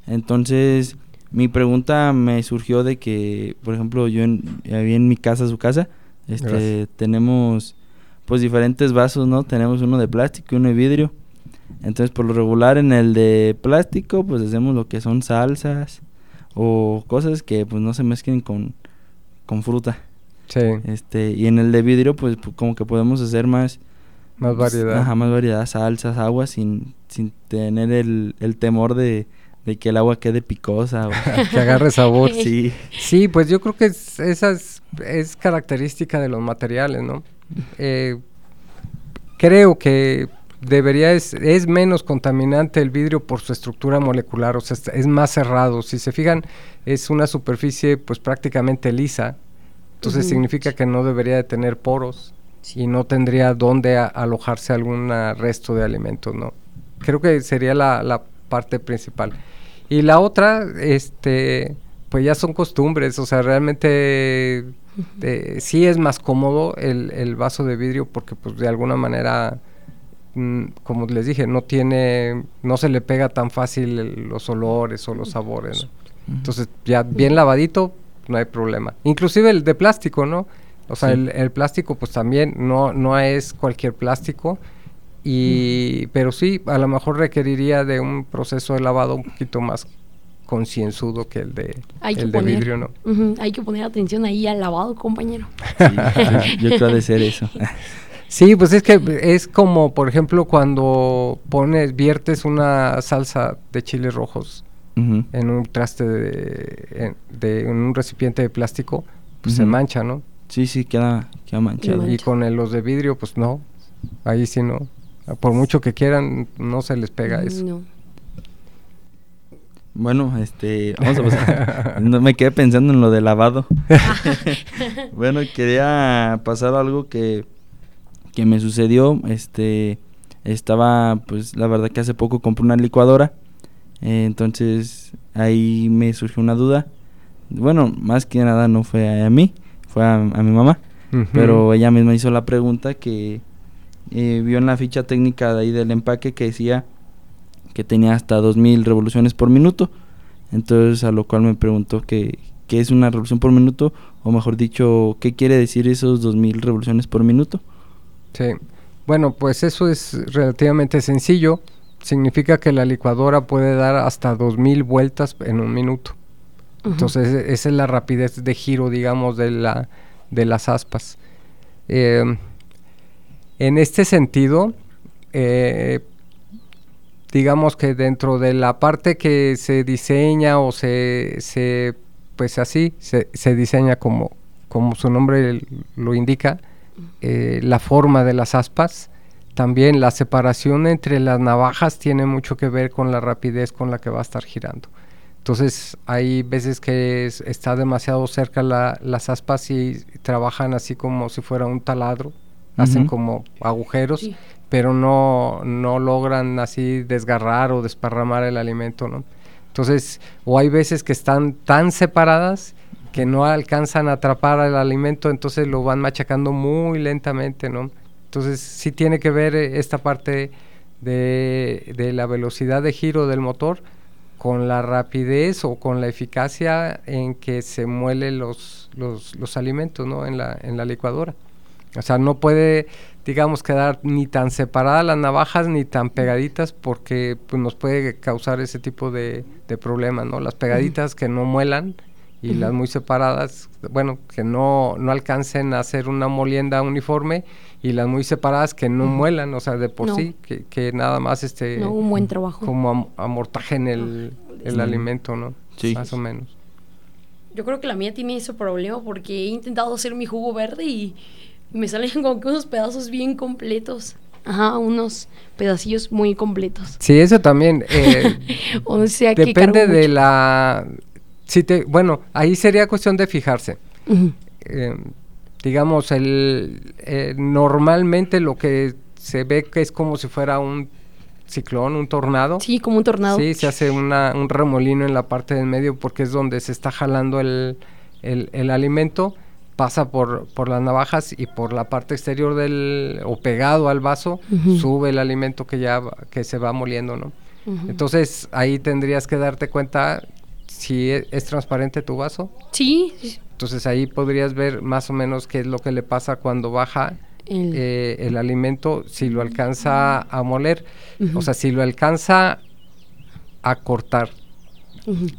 Entonces, mi pregunta me surgió de que, por ejemplo, yo en, ahí en mi casa, su casa, este, Gracias. tenemos pues diferentes vasos, ¿no? Tenemos uno de plástico y uno de vidrio. Entonces, por lo regular en el de plástico, pues hacemos lo que son salsas o cosas que pues no se mezclen con, con fruta. Sí, Este, y en el de vidrio, pues pu- como que podemos hacer más más pues, variedad. Ajá, más variedad, salsas, aguas, sin, sin tener el, el temor de, de que el agua quede picosa. o- (laughs) que agarre sabor. sí. Sí, pues yo creo que es- esa es, es característica de los materiales, ¿no? Eh, creo que debería es, es menos contaminante el vidrio por su estructura molecular, o sea, es, más cerrado. Si se fijan, es una superficie pues prácticamente lisa, entonces significa que no debería de tener poros y no tendría dónde a- alojarse algún resto de alimentos, ¿no? Creo que sería la, la parte principal. Y la otra, este, pues ya son costumbres, o sea, realmente eh, sí es más cómodo el, el vaso de vidrio porque pues de alguna manera, como les dije, no tiene, no se le pega tan fácil el- los olores o los sabores, ¿no? Entonces ya bien lavadito, no hay problema. Inclusive el de plástico, ¿no? O sea, Sí. el, el plástico pues también no, no es cualquier plástico. Y, pero sí, a lo mejor requeriría de un proceso de lavado un poquito más concienzudo que el de, Hay que el de poner, vidrio, ¿no? Hay que poner atención ahí al lavado, compañero. Sí, sí, yo creo de ser eso. (laughs) Sí, pues es que es como, por ejemplo, cuando pones, viertes una salsa de chiles rojos en un traste de, en, de- en un recipiente de plástico, pues se mancha, ¿no? Sí, sí, queda, queda manchado. mancha. Y con el- los de vidrio, pues no, Ahí sí no. Por mucho que quieran, no se les pega eso. No. Bueno, este, vamos a pasar. (laughs) no me quedé pensando en lo de lavado. (laughs) (laughs) bueno, quería pasar algo que, que me sucedió. Este, estaba, pues, la verdad que hace poco compré una licuadora. Eh, entonces, ahí me surgió una duda. Bueno, más que nada no fue a, mí, fue a, mi mamá. Pero ella misma hizo la pregunta que eh, vio en la ficha técnica de ahí del empaque que decía que tenía hasta 2000 revoluciones por minuto. Entonces, a lo cual me preguntó que, qué es una revolución por minuto, o mejor dicho, qué quiere decir esos 2000 revoluciones por minuto. Sí, bueno, pues eso es relativamente sencillo. Significa que la licuadora puede dar hasta 2000 vueltas en un minuto. Entonces, e-, esa es la rapidez de giro, digamos, de, la, de las aspas. Eh, en este sentido, eh, digamos que dentro de la parte que se diseña o se, se pues así, se, se, diseña como, como su nombre lo indica, eh, la forma de las aspas, también la separación entre las navajas tiene mucho que ver con la rapidez con la que va a estar girando. Entonces hay veces que está demasiado cerca las aspas y trabajan así como si fuera un taladro, hacen como agujeros pero no, no logran así desgarrar o desparramar el alimento, ¿no? Entonces, o hay veces que están tan separadas que no alcanzan a atrapar el alimento, entonces lo van machacando muy lentamente, ¿no? Entonces, sí tiene que ver eh, esta parte de, de la velocidad de giro del motor con la rapidez o con la eficacia en que se muelen los, los, los alimentos, ¿no? En la, en la licuadora. O sea, no puede digamos, quedar ni tan separadas las navajas ni tan pegaditas porque pues, nos puede causar ese tipo de, de problemas, ¿no? Las pegaditas que no muelan y las muy separadas, bueno, que no, no alcancen a hacer una molienda uniforme y las muy separadas que no muelan, o sea, de por sí, que, que, nada más este... No, un buen trabajo. Como amortajen el, el alimento, ¿no? Sí. Más o menos. Yo creo que la mía tiene ese problema porque he intentado hacer mi jugo verde y me salen (laughs) como que unos pedazos bien completos. Ajá, unos pedacillos muy completos. Sí, eso también. Eh, (laughs) o sea, depende de la. Si te, bueno, ahí sería cuestión de fijarse. Eh, digamos, el, eh, normalmente lo que se ve que es como si fuera un ciclón, un tornado. Sí, como un tornado. Sí, se hace una, un remolino en la parte del medio porque es donde se está jalando el, el, el alimento pasa por, por las navajas y por la parte exterior del o pegado al vaso sube el alimento que ya que se va moliendo, ¿no? Entonces ahí tendrías que darte cuenta si e, es, transparente tu vaso. Sí. Entonces ahí podrías ver más o menos qué es lo que le pasa cuando baja el, eh, el alimento, si lo alcanza a moler, o sea, si lo alcanza a cortar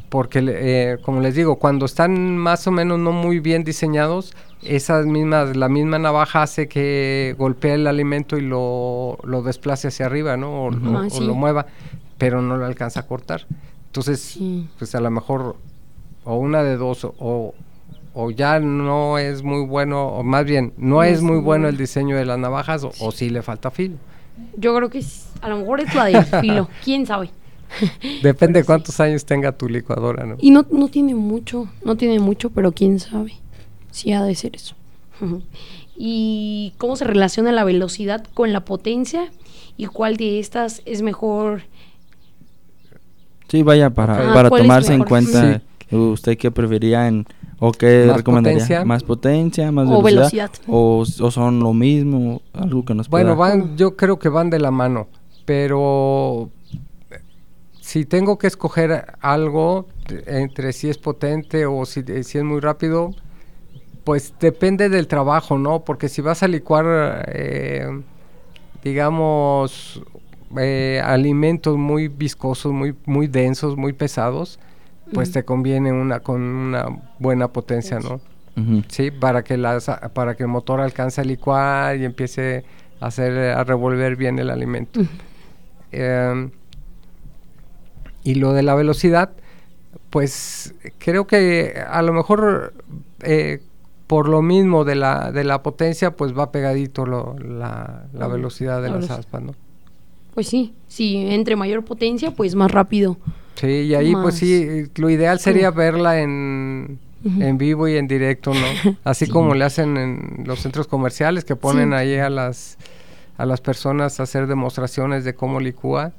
porque, eh, como les digo, cuando están más o menos no muy bien diseñados, esas mismas, la misma navaja hace que golpee el alimento y lo, lo desplace hacia arriba, ¿no? O, ah, lo mueva, pero no lo alcanza a cortar. Entonces, pues a lo mejor, o una de dos, o, o ya no es muy bueno, o más bien, no, es muy bueno el diseño de las navajas, o, o sí le falta filo. Yo creo que a lo mejor es la de (laughs) filo, quién sabe. Depende cuántos años tenga tu licuadora, ¿no? Y no, no tiene mucho, no tiene mucho, pero quién sabe si ha de ser eso. (laughs) ¿Y cómo se relaciona la velocidad con la potencia? ¿Y cuál de estas es mejor? Sí, vaya, para, para tomarse en cuenta, ¿usted qué prefería en, o qué recomendaría? ¿Más potencia, más velocidad? O, o, son lo mismo? Algo que nos Bueno, van, yo creo que van de la mano, pero si tengo que escoger algo entre si es potente o si, si, es muy rápido, pues depende del trabajo, ¿no? Porque si vas a licuar, eh, digamos, eh, alimentos muy viscosos, muy, muy densos, muy pesados, pues te conviene una con una buena potencia, ¿no? Sí, para que las, para que el motor alcance a licuar y empiece a hacer a revolver bien el alimento. Y lo de la velocidad, pues creo que a lo mejor eh, por lo mismo de la, de la potencia, pues va pegadito lo, la, la velocidad de La las aspas, ¿no? Pues sí, sí, entre mayor potencia, pues más rápido. Sí, y ahí pues sí, lo ideal sería verla en, en vivo y en directo, ¿no? (laughs) Así Sí. como le hacen en los centros comerciales que ponen Sí. ahí a las a las personas a hacer demostraciones de cómo licúa.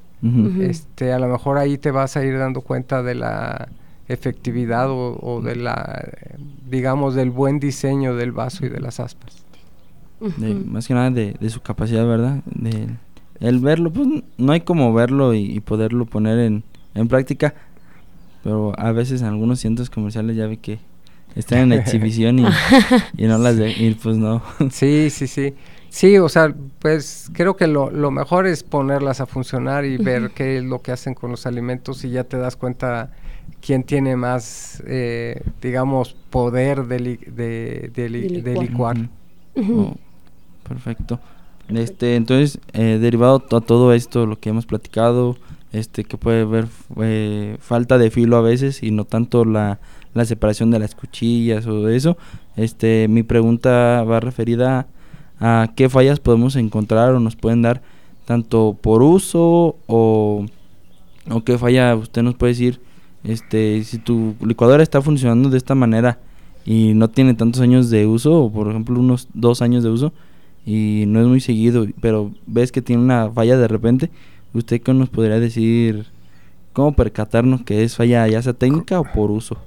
Este, a lo mejor ahí te vas a ir dando cuenta de la efectividad o, o de la digamos del buen diseño del vaso y de las aspas. de- más que nada de, de su capacidad, ¿verdad? De, el verlo, pues no hay como verlo y, y poderlo poner en, en práctica, pero a veces en algunos centros comerciales ya vi que están en exhibición y, (laughs) y no las de, y pues no. Sí, sí, sí. Sí, o sea, pues creo que lo, lo mejor es ponerlas a funcionar y ver qué es lo que hacen con los alimentos y ya te das cuenta quién tiene más, eh, digamos, poder de, li- de, de li- De de licuar. Oh, perfecto. Este, entonces, eh, derivado a todo esto, lo que hemos platicado, este, que puede haber eh, falta de filo a veces y no tanto la, la separación de las cuchillas o de eso, este, mi pregunta va referida a qué fallas podemos encontrar o nos pueden dar tanto por uso o, o qué falla usted nos puede decir, este, si tu licuadora está funcionando de esta manera y no tiene tantos años de uso, o por ejemplo unos dos años de uso, y no es muy seguido, pero ves que tiene una falla de repente, ¿usted qué nos podría decir? ¿Cómo percatarnos que es falla ya sea técnica o por uso?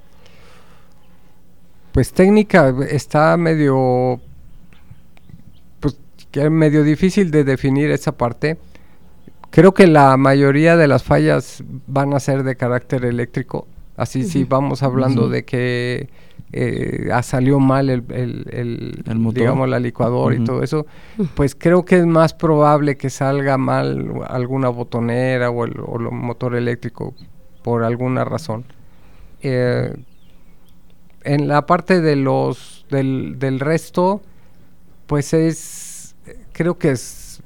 Pues técnica está medio, pues que medio difícil de definir esa parte. Creo que la mayoría de las fallas van a ser de carácter eléctrico. Así si Ujú. vamos hablando de que eh, salió mal el, el- el- El motor. digamos la licuadora y todo eso, pues creo que es más probable que salga mal alguna botonera o el, o el motor eléctrico por alguna razón. Eh, en la parte de los del, del resto, pues es creo que es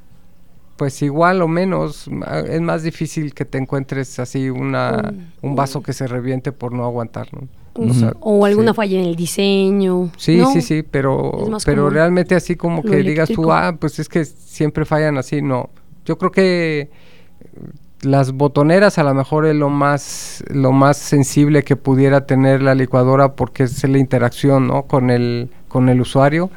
pues igual o menos es más difícil que te encuentres así una Un- un vaso que se reviente por no aguantar, ¿no? O sea, o alguna sí. falla en el diseño. Sí, ¿no? sí, sí, pero, pero común. realmente así como que digas tú, ah, pues es que siempre fallan así, no. Yo creo que eh, las botoneras a lo mejor es lo más, lo más sensible que pudiera tener la licuadora porque es la interacción, ¿no? Con el, con el usuario.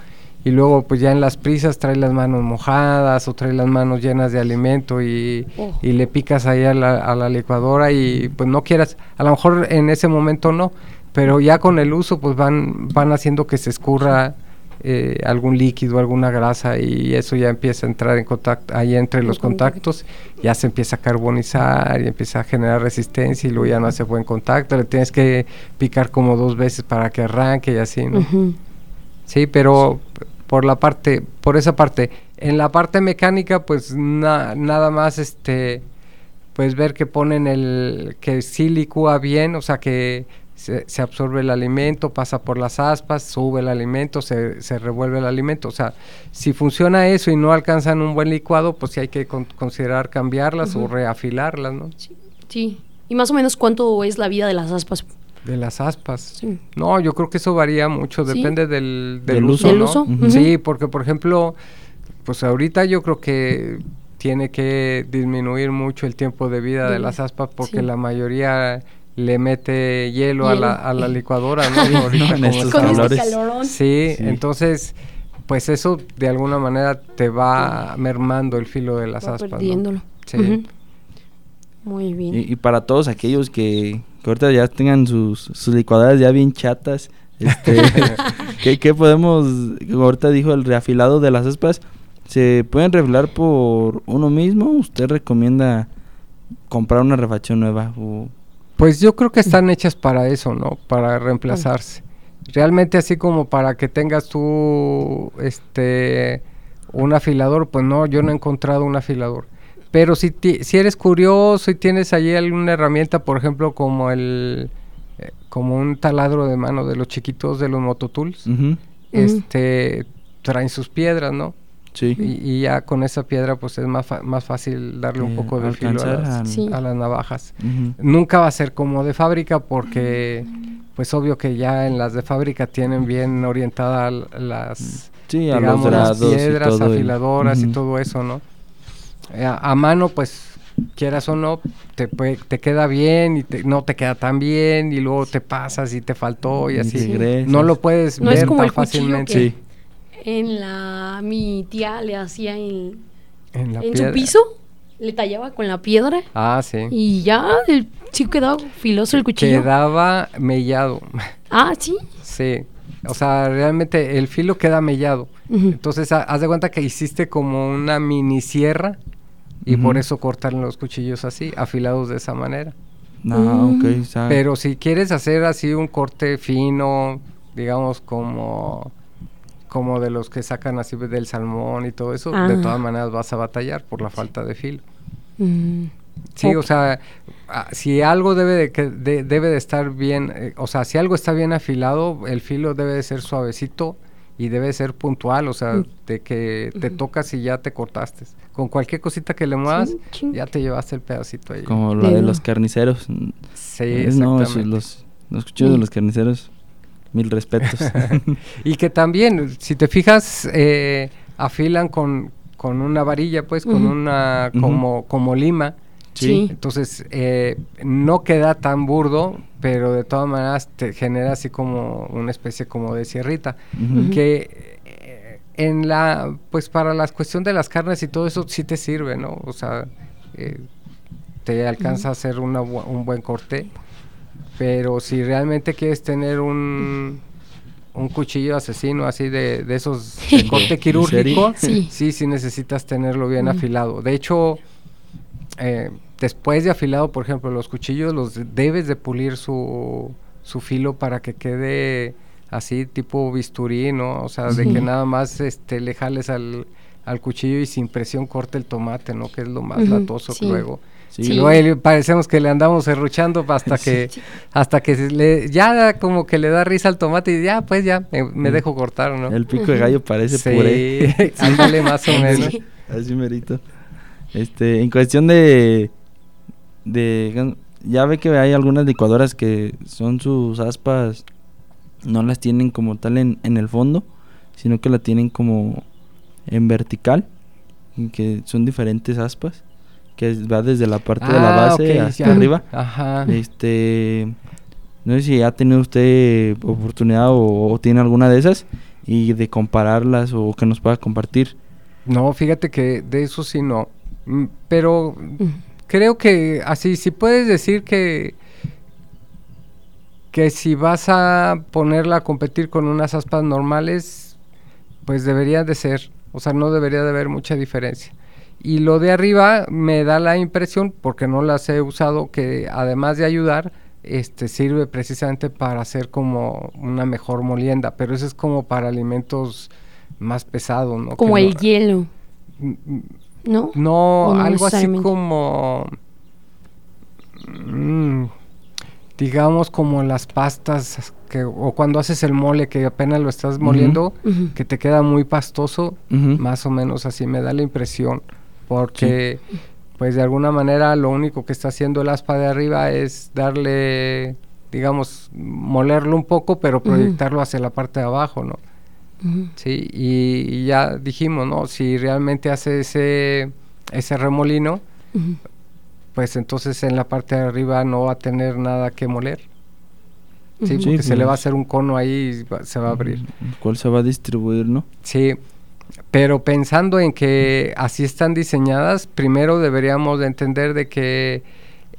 Y luego pues ya en las prisas trae las manos mojadas o trae las manos llenas de alimento y, Oh. y le picas ahí a la, a la licuadora y pues no quieras, a lo mejor en ese momento no, pero ya con el uso pues van, van haciendo que se escurra eh, algún líquido, alguna grasa y eso ya empieza a entrar en contacto, ahí entre En los contacto. contactos, ya se empieza a carbonizar y empieza a generar resistencia y luego ya no hace buen contacto, le tienes que picar como dos veces para que arranque y así, ¿no? Sí, pero por la parte, por esa parte, en la parte mecánica, pues na- nada más este, pues ver que ponen el, que sí licúa bien, o sea que se, se absorbe el alimento, pasa por las aspas, sube el alimento, se, se revuelve el alimento, o sea, si funciona eso y no alcanzan un buen licuado, pues sí hay que con- considerar cambiarlas o reafilarlas, ¿no? Sí. ¿Y más o menos cuánto es la vida de las aspas? De las aspas. Sí. No, yo creo que eso varía mucho, ¿Sí? depende del, del Del uso. uso. ¿Del ¿no? uso? Sí, porque por ejemplo, pues ahorita yo creo que tiene que disminuir mucho el tiempo de vida de De las aspas porque sí. la mayoría le mete hielo, A, la, a la (laughs) licuadora, ¿no? Ahorita (laughs) en estos. Con este calores. calorón. Sí, Sí. entonces, pues eso de alguna manera te va mermando el filo de las Va aspas. ¿no? perdiéndolo. Sí. Muy bien. Y, y para todos aquellos que, que ahorita ya tengan sus, sus licuadoras ya bien chatas, este, (laughs) ¿qué, qué podemos, como ahorita dijo el reafilado de las aspas, ¿se pueden refilar por uno mismo? ¿Usted recomienda comprar una refacción nueva? O, Pues yo creo que están hechas para eso, ¿no? Para reemplazarse. Realmente así como para que tengas tú este un afilador, pues no, yo no he encontrado un afilador. Pero si, ti- si eres curioso y tienes allí alguna herramienta, por ejemplo, como el eh, como un taladro de mano de los chiquitos de los mototools, Ujú, este traen sus piedras, ¿no? Sí. Y, y ya con esa piedra pues es más, fa- más fácil darle un Eh, poco de filo a las, al- Sí. a las navajas. Nunca va a ser como de fábrica porque pues obvio que ya en las de fábrica tienen bien orientadas las, Sí, a los digamos, las y piedras, afiladoras y todo eso, ¿no? Eh, A, a mano, pues, quieras o no, te, puede- te queda bien y te- no te queda tan bien y luego te pasas y te faltó y así. No lo puedes No es ver como tan el fácilmente. que- Sí. En la mi tía le hacía en, En, la en piedra. su piso, le tallaba con la piedra Ah, sí. y ya el, sí quedaba filoso el cuchillo. Quedaba mellado. Ah, sí. sí. O sea, realmente el filo queda mellado. Entonces, ha- haz de cuenta que hiciste como una mini sierra y por eso cortan los cuchillos así, afilados de esa manera. No, Mm. ok. o sea, Pero si quieres hacer así un corte fino, digamos como como de los que sacan así del salmón y todo eso, de todas maneras vas a batallar por la falta de filo. Mm. Sí, o sea, ah, si algo debe de, que de- debe de estar bien, eh, o sea, si algo está bien afilado, el filo debe de ser suavecito y debe de ser puntual, o sea, Mm. de que te tocas y ya te cortaste. Con cualquier cosita que le muevas, ya te llevaste el pedacito ahí. como la de los carniceros. Sí, no, esos- exactamente. los, los cuchillos de los carniceros. Mil respetos. (laughs) Y que también, si te fijas, eh, afilan con, con una varilla, pues, con una como, como lima. Sí. Entonces, eh, no queda tan burdo, pero de todas maneras te genera así como una especie como de sierrita. Que eh, en la, pues para la cuestión de las carnes y todo eso sí te sirve, ¿no? O sea, eh, te alcanza a hacer una un buen corte. Pero si realmente quieres tener un, un cuchillo asesino así de, de esos de corte quirúrgico, Sí. sí, sí necesitas tenerlo bien afilado. De hecho, eh, después de afilado, por ejemplo, los cuchillos los de- debes de pulir su, su filo para que quede así tipo bisturí, ¿no? O sea, de que nada más este, le jales al, al cuchillo y sin presión corte el tomate, ¿no? Que es lo más latoso sí. luego. Sí. Sí. luego parecemos que le andamos serruchando hasta (laughs) que, hasta que le, ya como que le da risa al tomate y ya, pues ya, me, dejo cortar, ¿no? El pico de gallo parece Sí, puré. (laughs) ándale más o menos. Sí. Así merito. Este, en cuestión de, de, ya ve que hay algunas licuadoras que son sus aspas, no las tienen como tal en, en el fondo, sino que la tienen como en vertical, que son diferentes aspas, que va desde la parte de la Ah, base ok, hasta ya. arriba. Ajá. Este, no sé si ha tenido usted oportunidad o, o tiene alguna de esas y de compararlas o que nos pueda compartir. No, fíjate que de eso sí no. Mm, Pero creo que así, si puedes decir que que si vas a ponerla a competir con unas aspas normales, pues debería de ser. O sea, no debería de haber mucha diferencia. Y lo de arriba me da la impresión, porque no las he usado, que además de ayudar, este sirve precisamente para hacer como una mejor molienda, pero eso es como para alimentos más pesados, ¿no? Como Que el no- hielo, ¿no? no, ¿O no algo así como. mm, digamos como las pastas que, o cuando haces el mole que apenas lo estás moliendo, que te queda muy pastoso, más o menos así me da la impresión. Porque, pues de alguna manera, lo único que está haciendo el aspa de arriba es darle, digamos, molerlo un poco, pero proyectarlo hacia la parte de abajo, ¿no? Sí, y, y ya dijimos, ¿no? Si realmente hace ese, ese remolino, pues entonces en la parte de arriba no va a tener nada que moler. Sí, porque se le va a pues. hacer un cono ahí y va- se va a abrir. El cual se va a distribuir, ¿no? Sí, pero pensando en que así están diseñadas, primero deberíamos de entender de que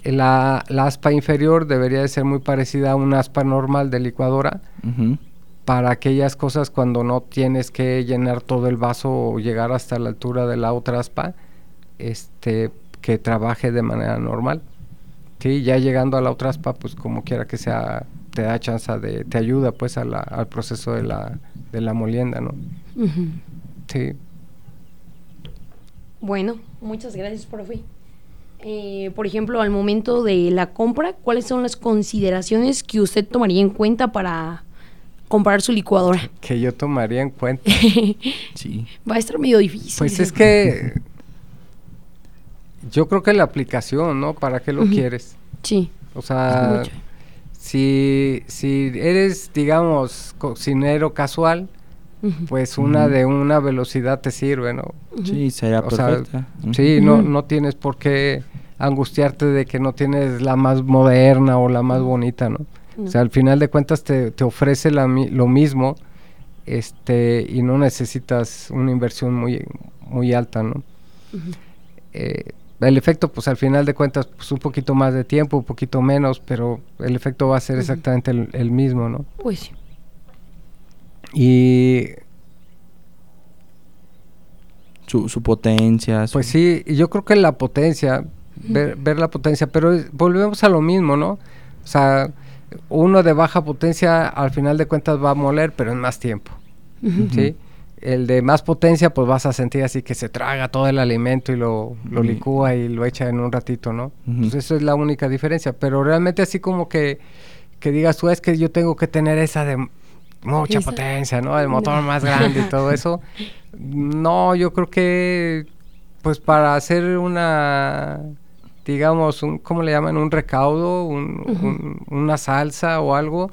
la, la aspa inferior debería de ser muy parecida a una aspa normal de licuadora para aquellas cosas cuando no tienes que llenar todo el vaso o llegar hasta la altura de la otra aspa, este, que trabaje de manera normal. Sí, ya llegando a la otra aspa, pues como quiera que sea, te da chance de, te ayuda pues a la- al proceso de la, de la molienda, ¿no? Sí. Bueno, muchas gracias, profe. Eh, por ejemplo, al momento de la compra, ¿cuáles son las consideraciones que usted tomaría en cuenta para comprar su licuadora. Que yo tomaría en cuenta. (laughs) Sí. Va a estar medio difícil. Pues es que yo creo que la aplicación, ¿no? ¿Para qué lo quieres? Sí. O sea, si, si eres, digamos, cocinero casual, Pues una de una velocidad te sirve, ¿no? Sí, sería O sea, perfecta. Sí, no, no tienes por qué angustiarte de que no tienes la más moderna o la más bonita, ¿no? No. O sea, al final de cuentas te, te ofrece la lo mismo este y no necesitas una inversión muy, muy alta, ¿no? Eh, el efecto, pues al final de cuentas, pues un poquito más de tiempo, un poquito menos, pero el efecto va a ser exactamente el, el mismo, ¿no? Pues sí. Y Su, su potencia. su- Pues sí, y yo creo que la potencia, ver, ver la potencia, pero es- volvemos a lo mismo, ¿no? O sea, uno de baja potencia al final de cuentas va a moler, pero en más tiempo. ¿sí? El de más potencia, pues vas a sentir así que se traga todo el alimento y lo, lo licúa y lo echa en un ratito, ¿no? Ujú. Pues eso es la única diferencia, pero realmente así como que, que digas tú, es que yo tengo que tener esa de mucha potencia, ¿no? El motor No. más (laughs) grande y todo eso. No, yo creo que pues para hacer una digamos un cómo le llaman un recaudo, un- una salsa o algo,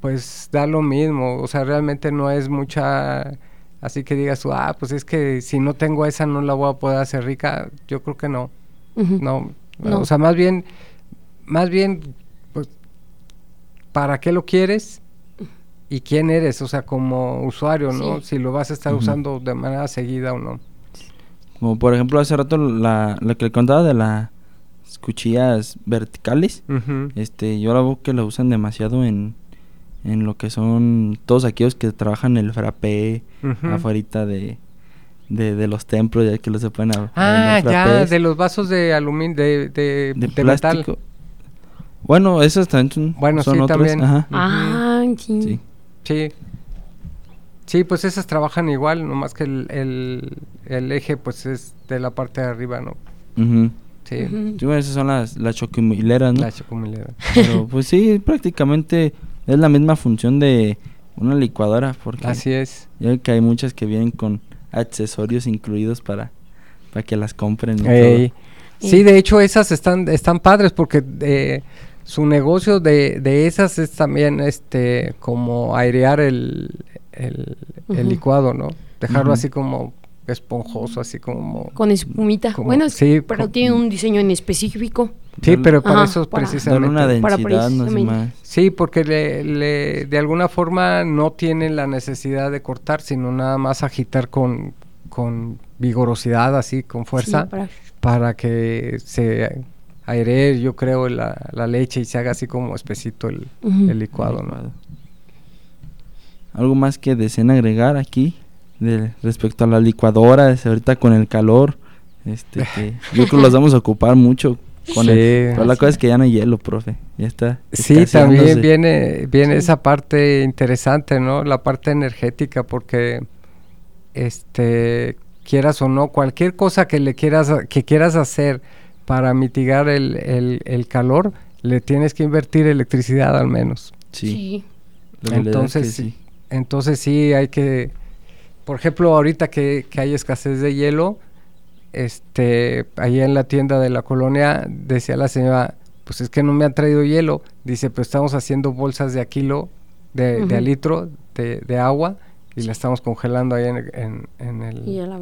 pues da lo mismo, o sea, realmente no es mucha así que digas tú, ah, pues es que si no tengo esa no la voy a poder hacer rica, yo creo que no. No, No. o sea, más bien, más bien, pues, ¿para qué lo quieres? ¿Y quién eres? O sea, como usuario, ¿no? Sí. Si lo vas a estar usando de manera seguida o no. Como por ejemplo hace rato la, la que le contaba de las cuchillas verticales. Este, yo la veo que la usan demasiado en, en lo que son todos aquellos que trabajan el frappé Ujú. afuera de, de, de los templos, ya que los se pueden a- Ah, ya, de los vasos de aluminio, de, de, de de metal. plástico. Bueno, esos también son, Bueno, son sí, otros, también. ajá, Ah, sí. sí. Sí. Sí, pues esas trabajan igual, nomás que el, el, el eje, pues, es de la parte de arriba, ¿no? Sí. Sí, bueno, esas son las, las choquimileras, ¿no? la chocomilera. Pero pues sí, prácticamente es la misma función de una licuadora, porque Así es. ya que hay muchas que vienen con accesorios incluidos para, para que las compren y Ey. todo. Sí, de hecho esas están, están padres porque eh, su negocio de, de esas es también este como airear el, el, licuado, ¿no? Dejarlo así como esponjoso, así como... Con espumita. Como- bueno, sí, pero con- tiene un diseño en específico. Sí, pero para Ajá, eso para- precisamente... Una Para densidad, no sé precisamente. más. Sí, porque le, le- de alguna forma no tienen la necesidad de cortar, sino nada más agitar con, con vigorosidad, así, con fuerza. Sí, para- para que se airee, yo creo, la, la leche y se haga así como espesito el, el licuado, ¿no? Algo más que deseen agregar aquí de, respecto a las licuadoras, ahorita con el calor, este que (laughs) yo creo que los vamos a ocupar mucho con Sí. el, pero la cosa es que ya no hay hielo, profe, ya está. Sí, también viene, viene Sí. esa parte interesante, ¿no? La parte energética, porque este quieras o no, cualquier cosa que le quieras que quieras hacer para mitigar el, el- el calor, le tienes que invertir electricidad al menos. Sí, Entonces sí. Entonces sí hay que, por ejemplo, ahorita que, que hay escasez de hielo, este, ahí en la tienda de la colonia decía la señora, pues es que no me han traído hielo. Dice, pues estamos haciendo bolsas de a kilo, de, de a litro de, de agua y la estamos congelando ahí en, en- en el, Y la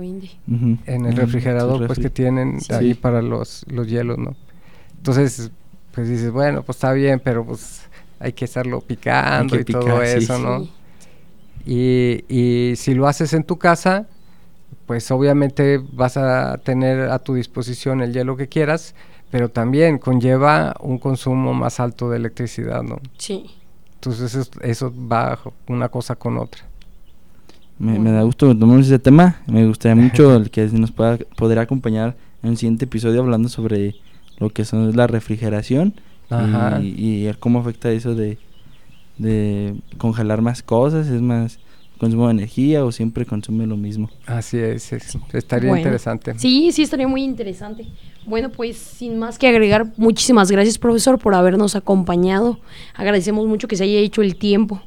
en el refrigerador pues refri. que tienen Sí. ahí para los, los hielos, ¿no? Entonces, pues dices, bueno, pues está bien, pero pues hay que estarlo picando que y todo sí. eso, ¿no? Sí. Y, y si lo haces en tu casa, pues obviamente vas a tener a tu disposición el hielo que quieras, pero también conlleva un consumo más alto de electricidad, ¿no? Sí. Entonces eso, eso va una cosa con otra. Me, me da gusto que tomemos ese tema. Me gustaría mucho el que nos pueda poder acompañar en el siguiente episodio hablando sobre lo que son la refrigeración Ajá. y, y el cómo afecta eso de, de congelar más cosas, es más consumo de energía o siempre consume lo mismo. Así es, es- estaría Bueno. interesante. Sí, sí, estaría muy interesante. Bueno, pues sin más que agregar, muchísimas gracias, profesor, por habernos acompañado. Agradecemos mucho que se haya hecho el tiempo.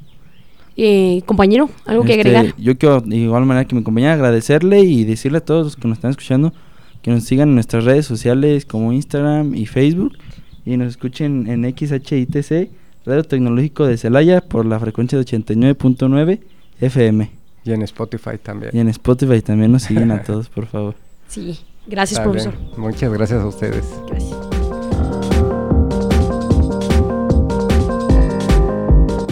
Eh, compañero, ¿algo que Este, agregar? Yo quiero, de igual manera que me acompañe, agradecerle y decirle a todos los que nos están escuchando que nos sigan en nuestras redes sociales como Instagram y Facebook y nos escuchen en XHITC, Radio Tecnológico de Celaya, por la frecuencia de 89.9 FM. Y en Spotify también. Y en Spotify también nos siguen a (laughs) todos, por favor. Sí, gracias, Sale. profesor. Muchas gracias a ustedes. Gracias.